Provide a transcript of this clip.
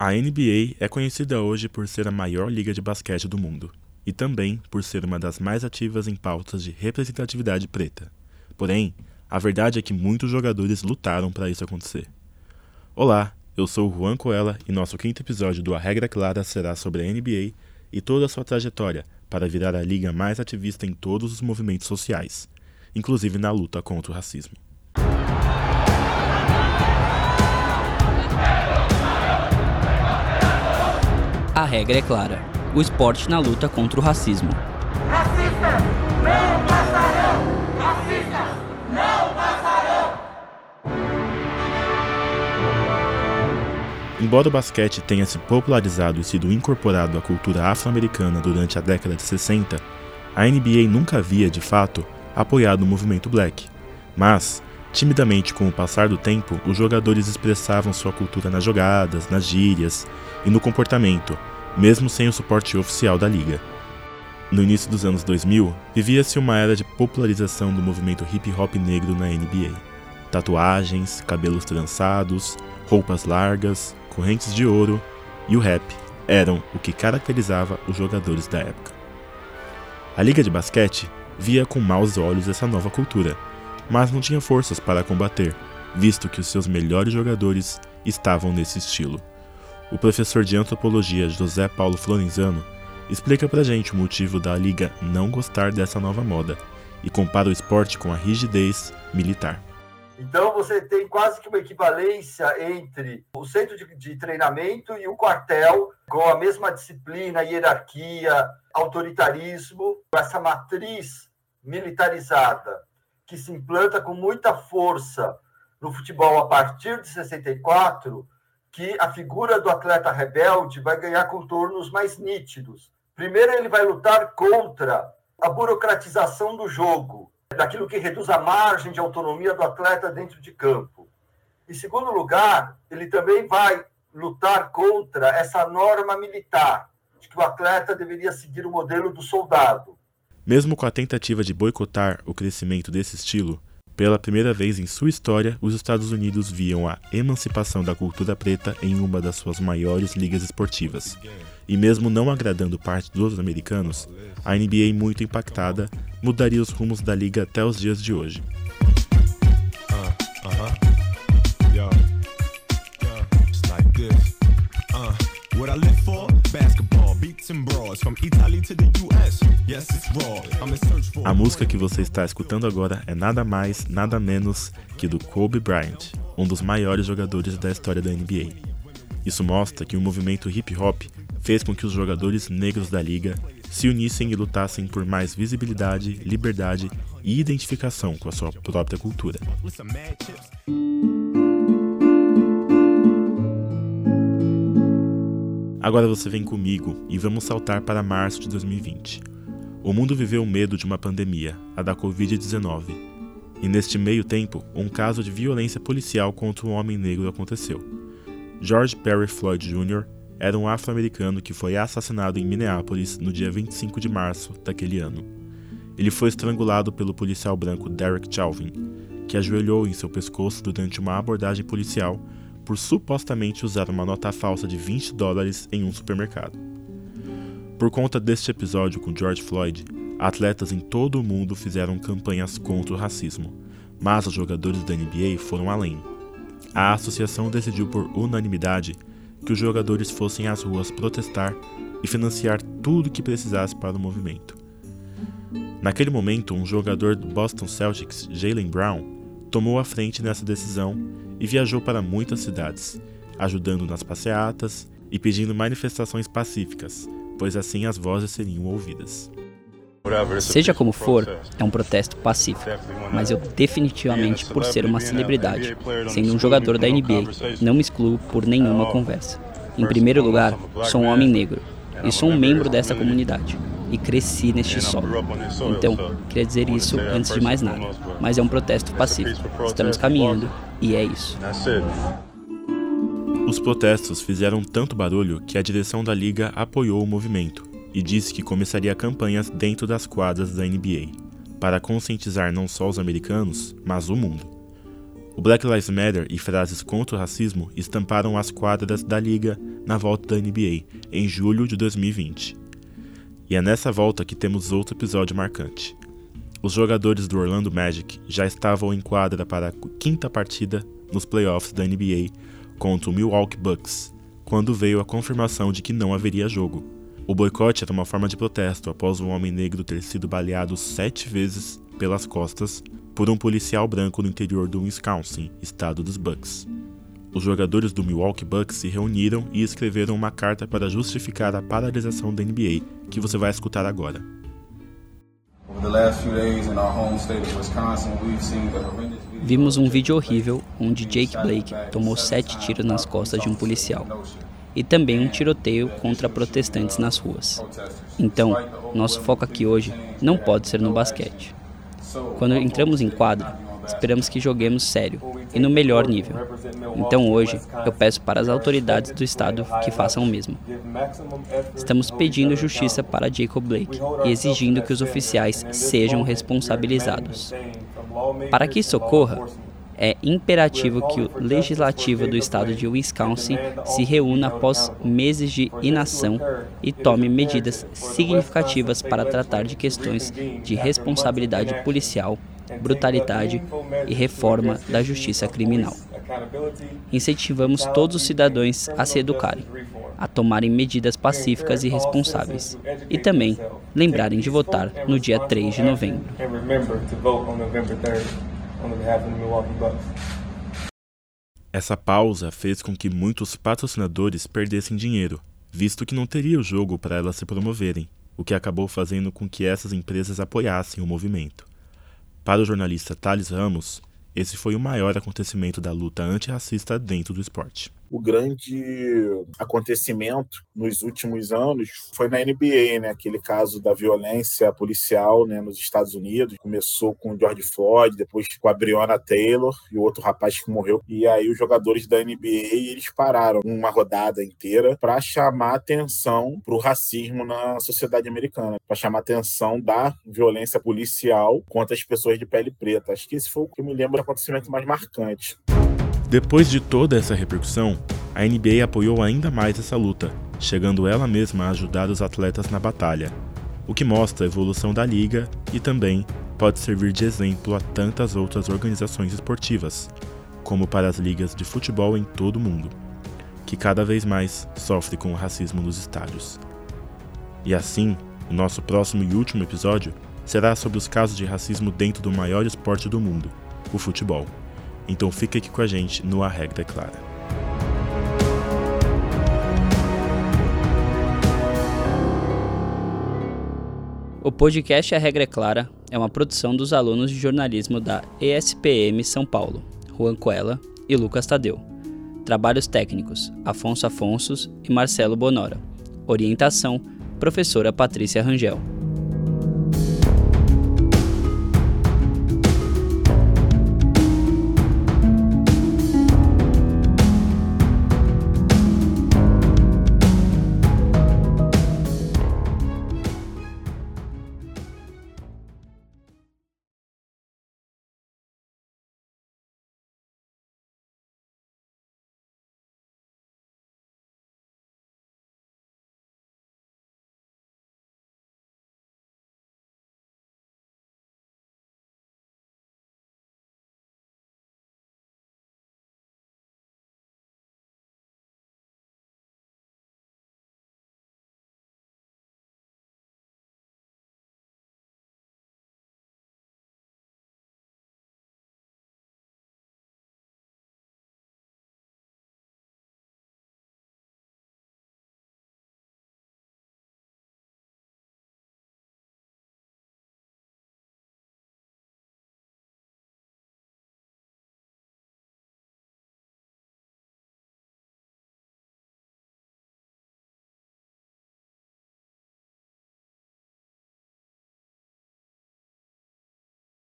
A NBA é conhecida hoje por ser a maior liga de basquete do mundo e também por ser uma das mais ativas em pautas de representatividade preta. Porém, a verdade é que muitos jogadores lutaram para isso acontecer. Olá, eu sou o Juan Coela e nosso quinto episódio do A Regra Clara será sobre a NBA e toda a sua trajetória para virar a liga mais ativista em todos os movimentos sociais, inclusive na luta contra o racismo. A regra é clara: o esporte na luta contra o racismo. Racistas não passarão! Racistas não passarão! Embora o basquete tenha se popularizado e sido incorporado à cultura afro-americana durante a década de 60, a NBA nunca havia, de fato, apoiado o movimento black. Mas, timidamente com o passar do tempo, os jogadores expressavam sua cultura nas jogadas, nas gírias e no comportamento, mesmo sem o suporte oficial da liga. No início dos anos 2000, vivia-se uma era de popularização do movimento hip hop negro na NBA. Tatuagens, cabelos trançados, roupas largas, correntes de ouro e o rap eram o que caracterizava os jogadores da época. A liga de basquete via com maus olhos essa nova cultura, mas não tinha forças para combater, visto que os seus melhores jogadores estavam nesse estilo. O professor de antropologia José Paulo Florenzano explica pra gente o motivo da liga não gostar dessa nova moda e compara o esporte com a rigidez militar. Então você tem quase que uma equivalência entre o centro de, de, treinamento e o quartel, com a mesma disciplina, hierarquia, autoritarismo, essa matriz militarizada que se implanta com muita força no futebol a partir de 64 que a figura do atleta rebelde vai ganhar contornos mais nítidos. Primeiro, ele vai lutar contra a burocratização do jogo, daquilo que reduz a margem de autonomia do atleta dentro de campo. Em segundo lugar, ele também vai lutar contra essa norma militar, de que o atleta deveria seguir o modelo do soldado. Mesmo com a tentativa de boicotar o crescimento desse estilo, pela primeira vez em sua história, os Estados Unidos viam a emancipação da cultura preta em uma das suas maiores ligas esportivas. E mesmo não agradando parte dos americanos, a NBA, muito impactada, mudaria os rumos da liga até os dias de hoje. Uh, uh -huh. A música que você está escutando agora é nada mais, nada menos que do Kobe Bryant, um dos maiores jogadores da história da NBA. Isso mostra que o movimento hip hop fez com que os jogadores negros da liga se unissem e lutassem por mais visibilidade, liberdade e identificação com a sua própria cultura. Agora você vem comigo e vamos saltar para março de 2020. O mundo viveu o medo de uma pandemia, a da Covid-19. E neste meio tempo, um caso de violência policial contra um homem negro aconteceu. George Perry Floyd Jr. era um afro-americano que foi assassinado em Minneapolis no dia 25 de março daquele ano. Ele foi estrangulado pelo policial branco Derek Chauvin, que ajoelhou em seu pescoço durante uma abordagem policial por supostamente usar uma nota falsa de 20 dólares em um supermercado. Por conta deste episódio com George Floyd, atletas em todo o mundo fizeram campanhas contra o racismo, mas os jogadores da NBA foram além. A associação decidiu por unanimidade que os jogadores fossem às ruas protestar e financiar tudo o que precisasse para o movimento. Naquele momento, um jogador do Boston Celtics, Jalen Brown, tomou a frente nessa decisão e viajou para muitas cidades, ajudando nas passeatas e pedindo manifestações pacíficas, pois assim as vozes seriam ouvidas. Seja como for, é um protesto pacífico, mas eu definitivamente, por ser uma celebridade, sendo um jogador da NBA, não me excluo por nenhuma conversa. Em primeiro lugar, sou um homem negro e sou um membro dessa comunidade e cresci neste solo. Então, queria dizer isso antes de mais nada. Mas é um protesto pacífico. Estamos caminhando e é isso. Os protestos fizeram tanto barulho que a direção da liga apoiou o movimento e disse que começaria campanhas dentro das quadras da NBA, para conscientizar não só os americanos, mas o mundo. O Black Lives Matter e frases contra o racismo estamparam as quadras da liga, na volta da NBA, em julho de 2020. E é nessa volta que temos outro episódio marcante. Os jogadores do Orlando Magic já estavam em quadra para a quinta partida nos playoffs da NBA contra o Milwaukee Bucks, quando veio a confirmação de que não haveria jogo. O boicote era uma forma de protesto após um homem negro ter sido baleado sete vezes pelas costas por um policial branco no interior do Wisconsin, estado dos Bucks. Os jogadores do Milwaukee Bucks se reuniram e escreveram uma carta para justificar a paralisação da NBA, que você vai escutar agora. Vimos um vídeo horrível onde Jake Blake tomou sete tiros nas costas de um policial e também um tiroteio contra protestantes nas ruas. Então, nosso foco aqui hoje não pode ser no basquete. Quando entramos em quadra, esperamos que joguemos sério e no melhor nível. Então hoje eu peço para as autoridades do estado que façam o mesmo. Estamos pedindo justiça para Jacob Blake e exigindo que os oficiais sejam responsabilizados. Para que isso ocorra, é imperativo que o legislativo do estado de Wisconsin se reúna após meses de inação e tome medidas significativas para tratar de questões de responsabilidade policial, brutalidade e reforma da justiça criminal. Incentivamos todos os cidadãos a se educarem, a tomarem medidas pacíficas e responsáveis, e também lembrarem de votar no dia 3 de novembro on behalf of the Milwaukee Bucks. Essa pausa fez com que muitos patrocinadores perdessem dinheiro, visto que não teria o jogo para elas se promoverem, o que acabou fazendo com que essas empresas apoiassem o movimento. Para o jornalista Thales Ramos, esse foi o maior acontecimento da luta antirracista dentro do esporte o grande acontecimento nos últimos anos foi na NBA, né? Aquele caso da violência policial, né, nos Estados Unidos. Começou com o George Floyd, depois com a Breonna Taylor e o outro rapaz que morreu. E aí os jogadores da NBA eles pararam uma rodada inteira para chamar atenção para o racismo na sociedade americana, para chamar atenção da violência policial contra as pessoas de pele preta. Acho que esse foi o que me lembro do acontecimento mais marcante. Depois de toda essa repercussão, a NBA apoiou ainda mais essa luta, chegando ela mesma a ajudar os atletas na batalha, o que mostra a evolução da liga e também pode servir de exemplo a tantas outras organizações esportivas, como para as ligas de futebol em todo o mundo, que cada vez mais sofre com o racismo nos estádios. E assim, o nosso próximo e último episódio será sobre os casos de racismo dentro do maior esporte do mundo, o futebol. Então fica aqui com a gente no A Regra Clara. O podcast A Regra é Clara é uma produção dos alunos de jornalismo da ESPM São Paulo, Juan Coela e Lucas Tadeu. Trabalhos técnicos: Afonso Afonsos e Marcelo Bonora. Orientação: Professora Patrícia Rangel.